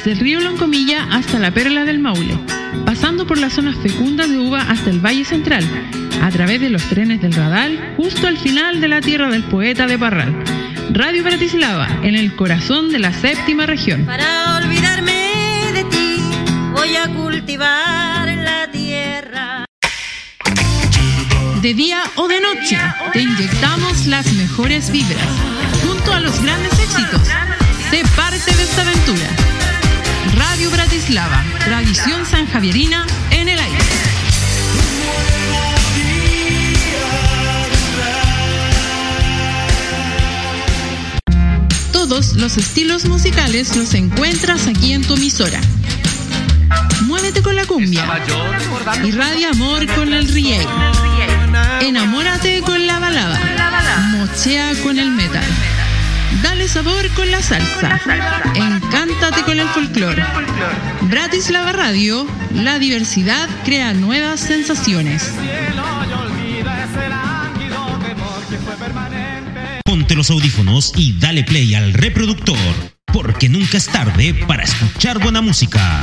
desde el río Loncomilla hasta la Perla del Maule, pasando por las zonas fecundas de uva hasta el Valle Central, a través de los trenes del Radal, justo al final de la tierra del poeta de Parral. Radio Bratislava, en el corazón de la séptima región. Para olvidarme de ti, voy a cultivar la tierra. De día o de noche, te inyectamos las mejores vibras, junto a los grandes éxitos. Sé parte de esta aventura. Radio Bratislava, tradición sanjavierina en el aire. Todos los estilos musicales los encuentras aquí en tu emisora. Muévete con la cumbia. Irradia amor con el reggae. Enamórate con la balada. Mochea con el metal. Dale sabor con la salsa. Encántate con el folclore. Bratislava Radio, la diversidad crea nuevas sensaciones. Ponte los audífonos y dale play al reproductor, porque nunca es tarde para escuchar buena música.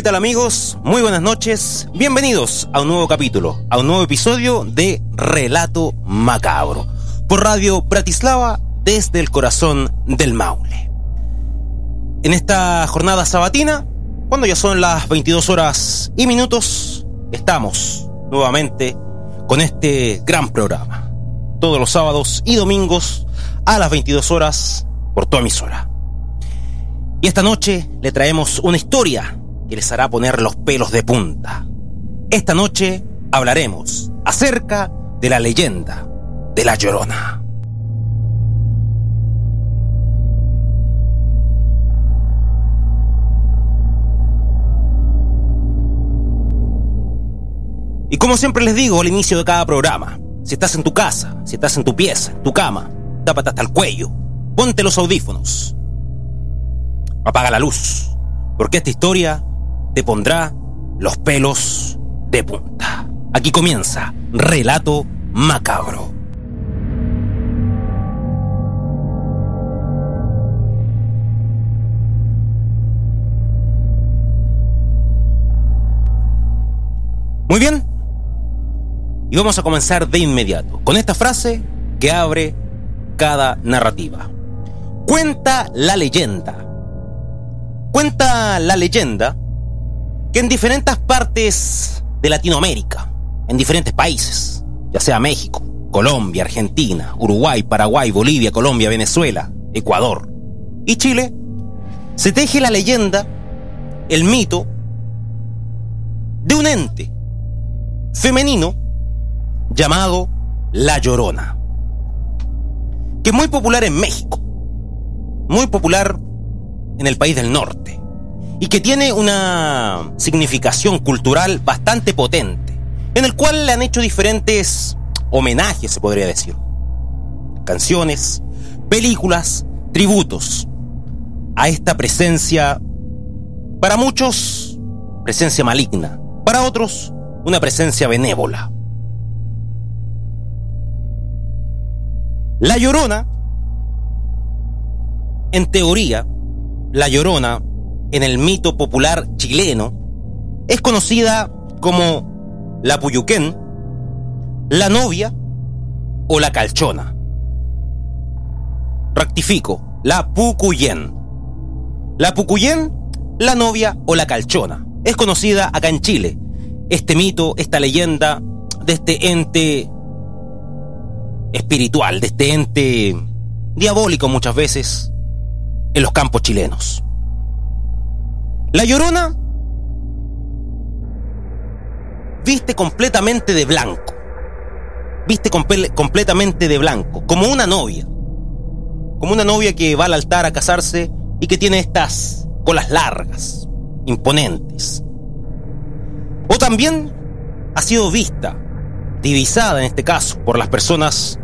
¿Qué tal amigos? Muy buenas noches. Bienvenidos a un nuevo capítulo, a un nuevo episodio de Relato Macabro, por Radio Bratislava desde el corazón del Maule. En esta jornada sabatina, cuando ya son las 22 horas y minutos, estamos nuevamente con este gran programa. Todos los sábados y domingos a las 22 horas por tu emisora. Y esta noche le traemos una historia que les hará poner los pelos de punta. Esta noche hablaremos acerca de la leyenda de la Llorona. Y como siempre les digo al inicio de cada programa, si estás en tu casa, si estás en tu pieza, en tu cama, tápate hasta el cuello, ponte los audífonos, apaga la luz, porque esta historia te pondrá los pelos de punta. Aquí comienza Relato Macabro. Muy bien. Y vamos a comenzar de inmediato con esta frase que abre cada narrativa. Cuenta la leyenda. Cuenta la leyenda que en diferentes partes de Latinoamérica, en diferentes países, ya sea México, Colombia, Argentina, Uruguay, Paraguay, Bolivia, Colombia, Venezuela, Ecuador y Chile, se teje la leyenda, el mito, de un ente femenino llamado La Llorona, que es muy popular en México, muy popular en el país del norte, y que tiene una significación cultural bastante potente, en el cual le han hecho diferentes homenajes, se podría decir. Canciones, películas, tributos a esta presencia, para muchos, presencia maligna, para otros, una presencia benévola. La Llorona, en teoría, La Llorona, en el mito popular chileno, es conocida como la Puyuquén, la novia o la calchona. Rectifico, la Pucuyén. La Pucuyén, la novia o la calchona. Es conocida acá en Chile. Este mito, esta leyenda de este ente espiritual, de este ente diabólico muchas veces en los campos chilenos. La llorona viste completamente de blanco. Viste completamente de blanco, como una novia. Como una novia que va al altar a casarse y que tiene estas colas largas, imponentes. O también ha sido vista, divisada en este caso, por las personas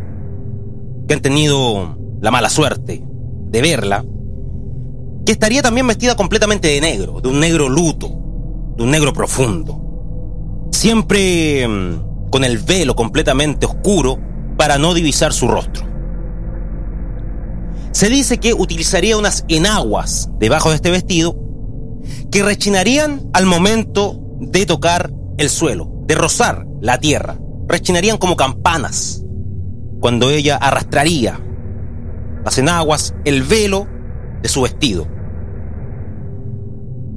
que han tenido la mala suerte de verla, que estaría también vestida completamente de negro, de un negro luto, de un negro profundo siempre mm, con el velo completamente oscuro para no divisar su rostro. Se dice que utilizaría unas enaguas debajo de este vestido que rechinarían al momento de tocar el suelo, de rozar la tierra. Rechinarían como campanas cuando ella arrastraría las enaguas, el velo de su vestido.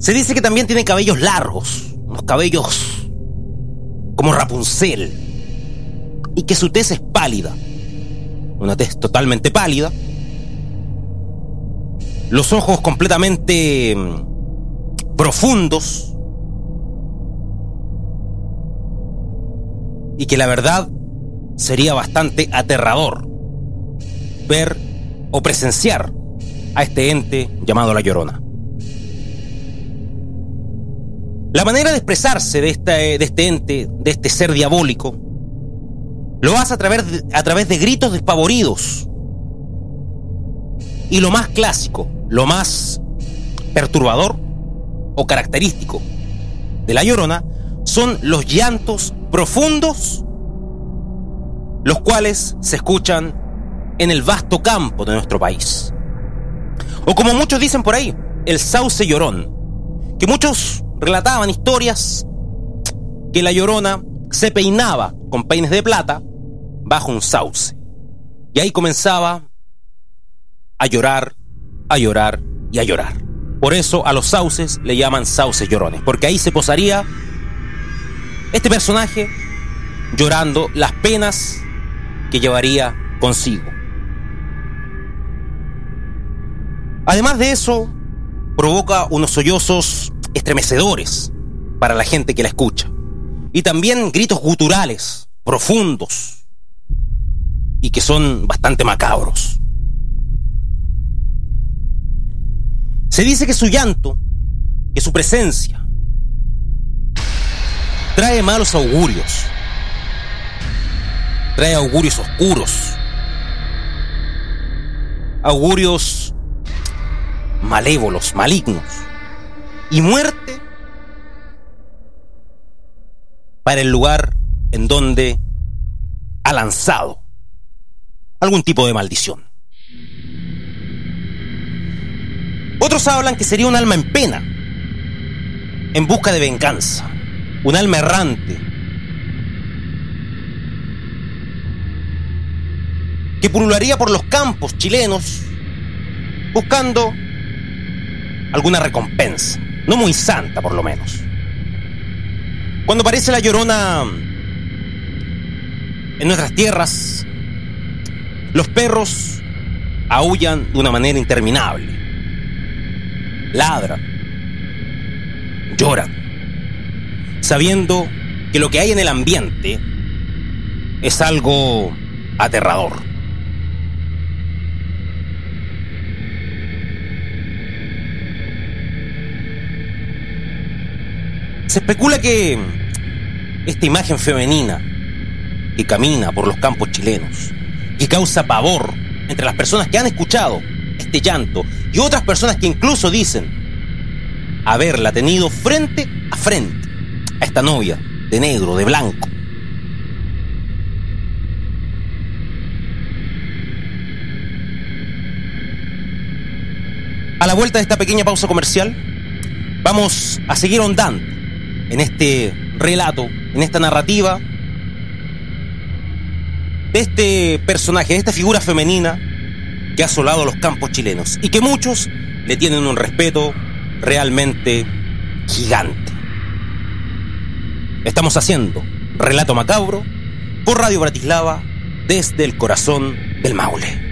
Se dice que también tiene cabellos largos, unos cabellos como Rapunzel, y que su tez es pálida, una tez totalmente pálida, los ojos completamente mm, profundos, y que la verdad sería bastante aterrador ver o presenciar a este ente llamado La Llorona. La manera de expresarse de, de este ente, de este ser diabólico, lo hace a través, a través de gritos despavoridos. Y lo más clásico, lo más perturbador o característico de la llorona son los llantos profundos, los cuales se escuchan en el vasto campo de nuestro país. O como muchos dicen por ahí, el sauce llorón, que muchos relataban historias que la llorona se peinaba con peines de plata bajo un sauce. Y ahí comenzaba a llorar, a llorar y a llorar. Por eso a los sauces le llaman sauces llorones, porque ahí se posaría este personaje llorando las penas que llevaría consigo. Además de eso, provoca unos sollozos estremecedores para la gente que la escucha. Y también gritos guturales, profundos, y que son bastante macabros. Se dice que su llanto, que su presencia, trae malos augurios, trae augurios oscuros, augurios malévolos, malignos y muerte para el lugar en donde ha lanzado algún tipo de maldición. Otros hablan que sería un alma en pena, en busca de venganza, un alma errante, que pulularía por los campos chilenos buscando alguna recompensa no muy santa por lo menos. Cuando aparece la llorona en nuestras tierras, los perros aullan de una manera interminable, ladran, lloran, sabiendo que lo que hay en el ambiente es algo aterrador. Se especula que esta imagen femenina que camina por los campos chilenos, que causa pavor entre las personas que han escuchado este llanto y otras personas que incluso dicen haberla tenido frente a frente a esta novia de negro, de blanco. A la vuelta de esta pequeña pausa comercial, vamos a seguir ondando en este relato, en esta narrativa, de este personaje, de esta figura femenina que ha asolado los campos chilenos y que muchos le tienen un respeto realmente gigante. Estamos haciendo Relato Macabro por Radio Bratislava desde el corazón del Maule.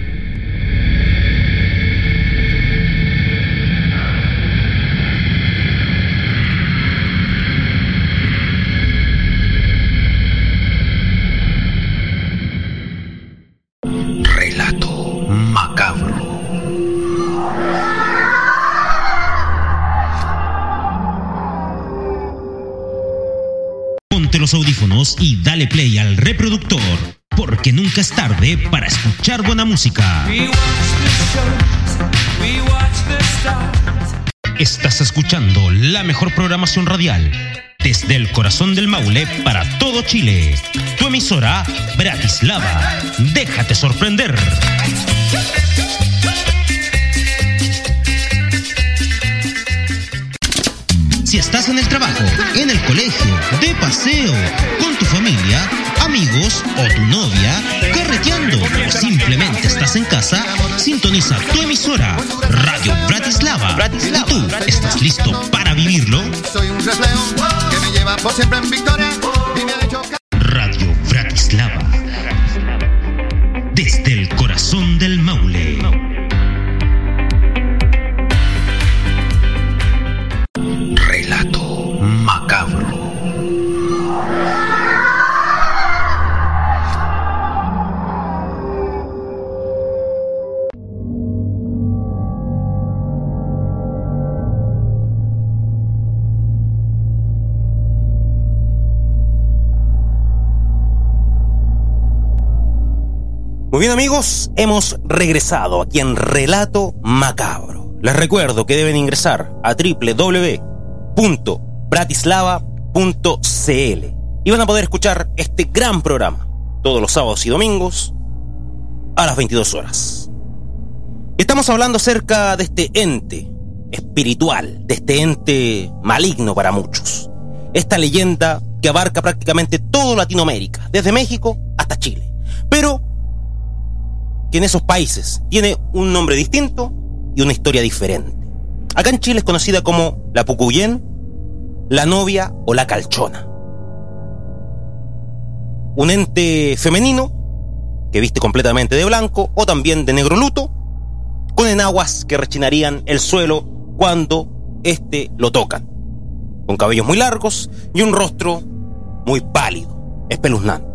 Los audífonos y dale play al reproductor, porque nunca es tarde para escuchar buena música. Estás escuchando la mejor programación radial desde el corazón del Maule para todo Chile. Tu emisora, Bratislava. Déjate sorprender. Si estás en el trabajo, en el colegio, de paseo, con tu familia, amigos o tu novia, correteando o simplemente estás en casa, sintoniza tu emisora Radio Bratislava. ¿Y tú estás listo para vivirlo? Soy un que me lleva por siempre en victoria y me ha hecho... Radio Bratislava. Desde el corazón del Maule. Muy bien amigos, hemos regresado aquí en Relato Macabro. Les recuerdo que deben ingresar a www.bratislava.cl y van a poder escuchar este gran programa todos los sábados y domingos a las 22 horas. Estamos hablando acerca de este ente espiritual, de este ente maligno para muchos. Esta leyenda que abarca prácticamente todo Latinoamérica, desde México hasta Chile. Pero que en esos países tiene un nombre distinto y una historia diferente. Acá en Chile es conocida como la Pucuyén, la novia o la calchona. Un ente femenino que viste completamente de blanco o también de negro luto, con enaguas que rechinarían el suelo cuando éste lo tocan, con cabellos muy largos y un rostro muy pálido, espeluznante.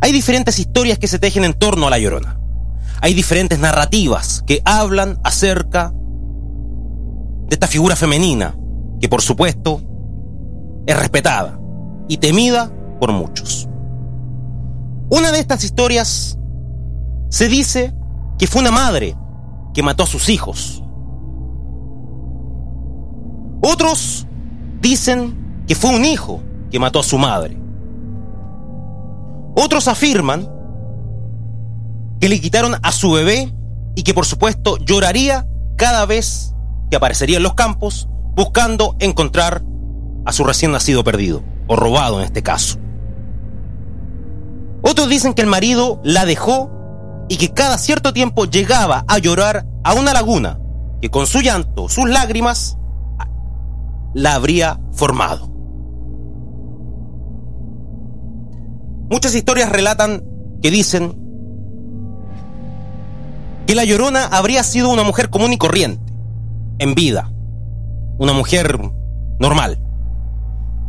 Hay diferentes historias que se tejen en torno a la llorona. Hay diferentes narrativas que hablan acerca de esta figura femenina, que por supuesto es respetada y temida por muchos. Una de estas historias se dice que fue una madre que mató a sus hijos. Otros dicen que fue un hijo que mató a su madre. Otros afirman que le quitaron a su bebé y que por supuesto lloraría cada vez que aparecería en los campos buscando encontrar a su recién nacido perdido, o robado en este caso. Otros dicen que el marido la dejó y que cada cierto tiempo llegaba a llorar a una laguna que con su llanto, sus lágrimas, la habría formado. Muchas historias relatan que dicen que la Llorona habría sido una mujer común y corriente, en vida, una mujer normal,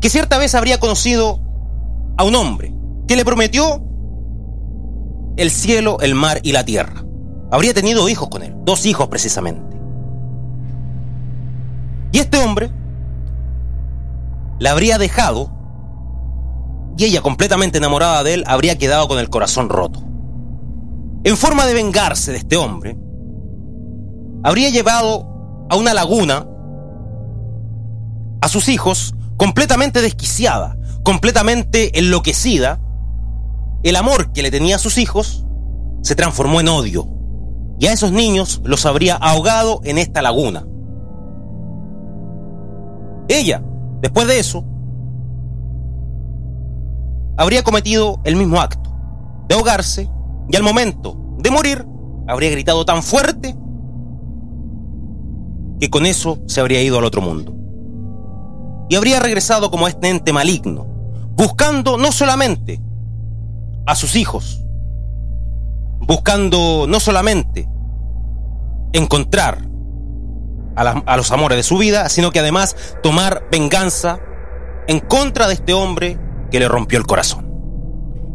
que cierta vez habría conocido a un hombre que le prometió el cielo, el mar y la tierra. Habría tenido hijos con él, dos hijos precisamente. Y este hombre la habría dejado y ella, completamente enamorada de él, habría quedado con el corazón roto. En forma de vengarse de este hombre, habría llevado a una laguna a sus hijos completamente desquiciada, completamente enloquecida. El amor que le tenía a sus hijos se transformó en odio y a esos niños los habría ahogado en esta laguna. ella, después de eso, habría cometido el mismo acto de ahogarse y al momento de morir habría gritado tan fuerte que con eso se habría ido al otro mundo. Y habría regresado como este ente maligno, buscando no solamente a sus hijos, buscando no solamente encontrar a, los amores de su vida, sino que además tomar venganza en contra de este hombre que le rompió el corazón.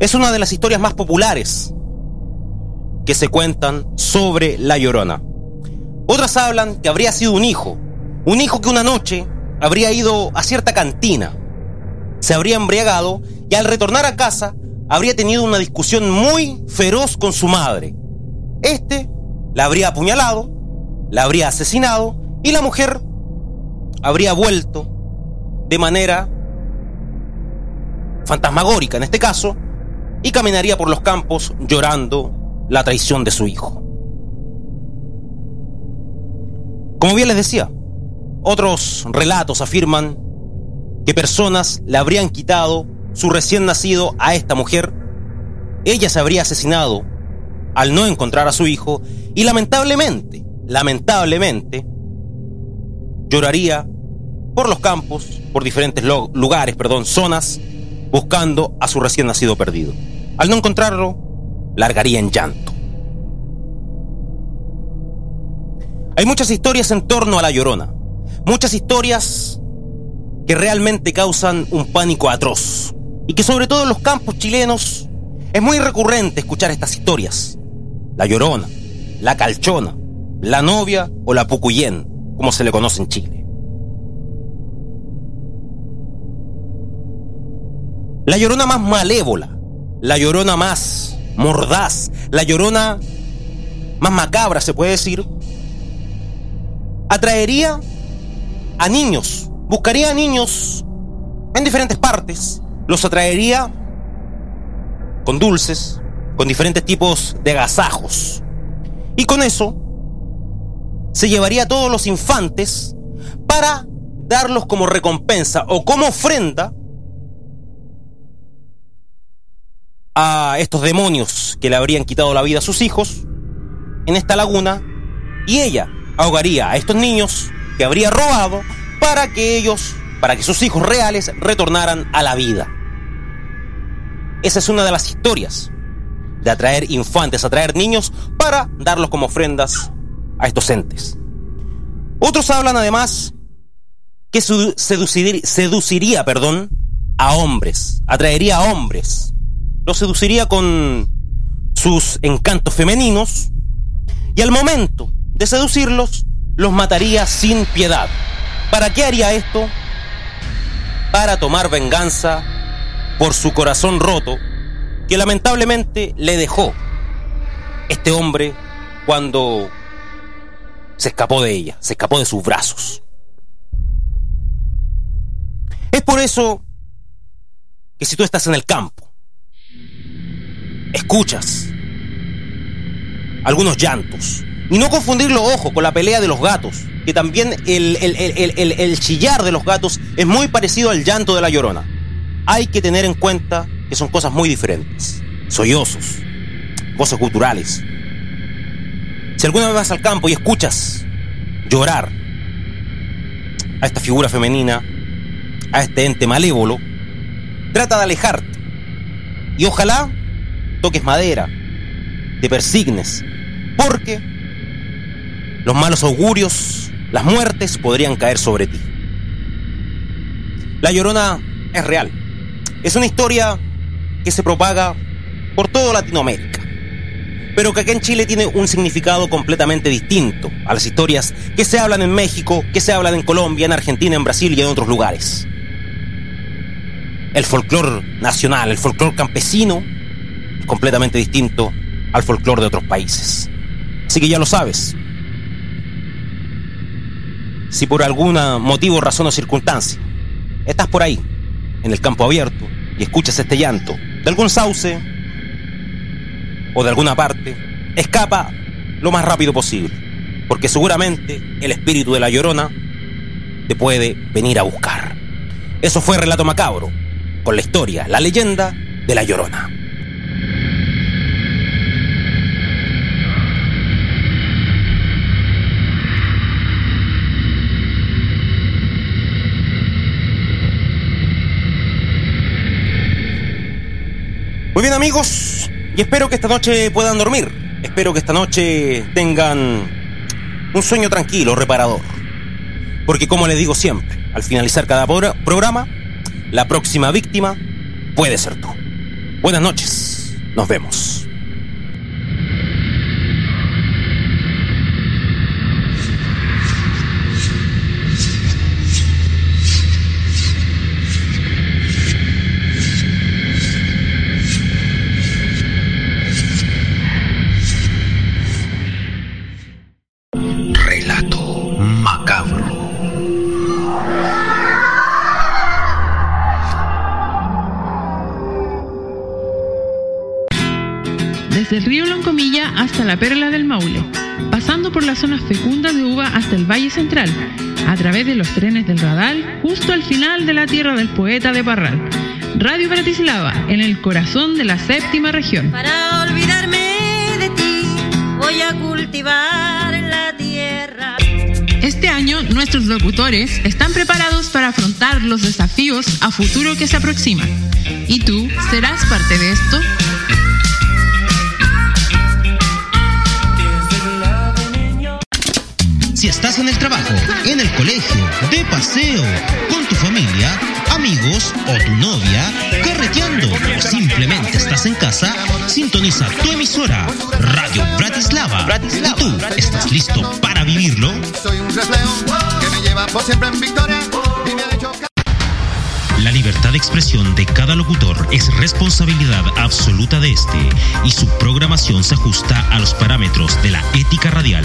Es una de las historias más populares que se cuentan sobre La Llorona. Otras hablan que habría sido un hijo, un hijo que una noche habría ido a cierta cantina, se habría embriagado y al retornar a casa habría tenido una discusión muy feroz con su madre. Este la habría apuñalado, la habría asesinado y la mujer habría vuelto de manera fantasmagórica en este caso y caminaría por los campos llorando la traición de su hijo. Como bien les decía, otros relatos afirman que personas le habrían quitado su recién nacido a esta mujer, ella se habría asesinado al no encontrar a su hijo y lamentablemente, lamentablemente, lloraría por los campos, por diferentes lugares, perdón, zonas, buscando a su recién nacido perdido. Al no encontrarlo, largaría en llanto. Hay muchas historias en torno a la llorona, muchas historias que realmente causan un pánico atroz y que sobre todo en los campos chilenos es muy recurrente escuchar estas historias. La llorona, la calchona, la novia o la pucuyén, como se le conoce en Chile. La llorona más malévola, la llorona más mordaz, la llorona más macabra, se puede decir, atraería a niños, buscaría a niños en diferentes partes los atraería con dulces, con diferentes tipos de agasajos. Y con eso se llevaría a todos los infantes para darlos como recompensa o como ofrenda a estos demonios que le habrían quitado la vida a sus hijos en esta laguna y ella ahogaría a estos niños que habría robado para que ellos, para que sus hijos reales retornaran a la vida. Esa es una de las historias de atraer infantes, atraer niños para darlos como ofrendas a estos entes. Otros hablan además que seduciría, perdón, a hombres, atraería a hombres, los seduciría con sus encantos femeninos y al momento de seducirlos los mataría sin piedad. ¿Para qué haría esto? Para tomar venganza por su corazón roto que lamentablemente le dejó este hombre cuando se escapó de ella, se escapó de sus brazos. Es por eso que si tú estás en el campo, escuchas algunos llantos, y no confundirlo, ojo, con la pelea de los gatos, que también el, el chillar de los gatos es muy parecido al llanto de la llorona hay que tener en cuenta que son cosas muy diferentes. Sollozos, cosas culturales. Si alguna vez vas al campo y escuchas llorar a esta figura femenina, a este ente malévolo, trata de alejarte. Y ojalá toques madera, te persignes, porque los malos augurios, las muertes podrían caer sobre ti. La llorona es real. Es una historia que se propaga por toda Latinoamérica, pero que acá en Chile tiene un significado completamente distinto a las historias que se hablan en México, que se hablan en Colombia, en Argentina, en Brasil y en otros lugares. El folclore nacional, el folclore campesino, es completamente distinto al folclore de otros países. Así que ya lo sabes. Si por algún motivo, razón o circunstancia estás por ahí, en el campo abierto, y escuchas este llanto de algún sauce o de alguna parte, escapa lo más rápido posible, porque seguramente el espíritu de la llorona te puede venir a buscar. Eso fue Relato Macabro, con la historia, la leyenda de La Llorona. Muy bien amigos, y espero que esta noche puedan dormir. Espero que esta noche tengan un sueño tranquilo, reparador. Porque como les digo siempre, al finalizar cada programa, la próxima víctima puede ser tú. Buenas noches, nos vemos. Desde el río Loncomilla hasta la Perla del Maule, pasando por las zonas fecundas de uva hasta el Valle Central, a través de los trenes del Radal, justo al final de la tierra del poeta de Parral. Radio Bratislava, en el corazón de la séptima región. Para olvidarme de ti, voy a cultivar la tierra. Este año nuestros locutores están preparados para afrontar los desafíos a futuro que se aproximan. ¿Y tú serás parte de esto? Si estás en el trabajo, en el colegio, de paseo, con tu familia, amigos o tu novia, carreteando o simplemente estás en casa, sintoniza tu emisora Radio Bratislava. ¿Y tú estás listo para vivirlo? Soy un que me lleva por siempre en victoria. La libertad de expresión de cada locutor es responsabilidad absoluta de este y su programación se ajusta a los parámetros de la ética radial.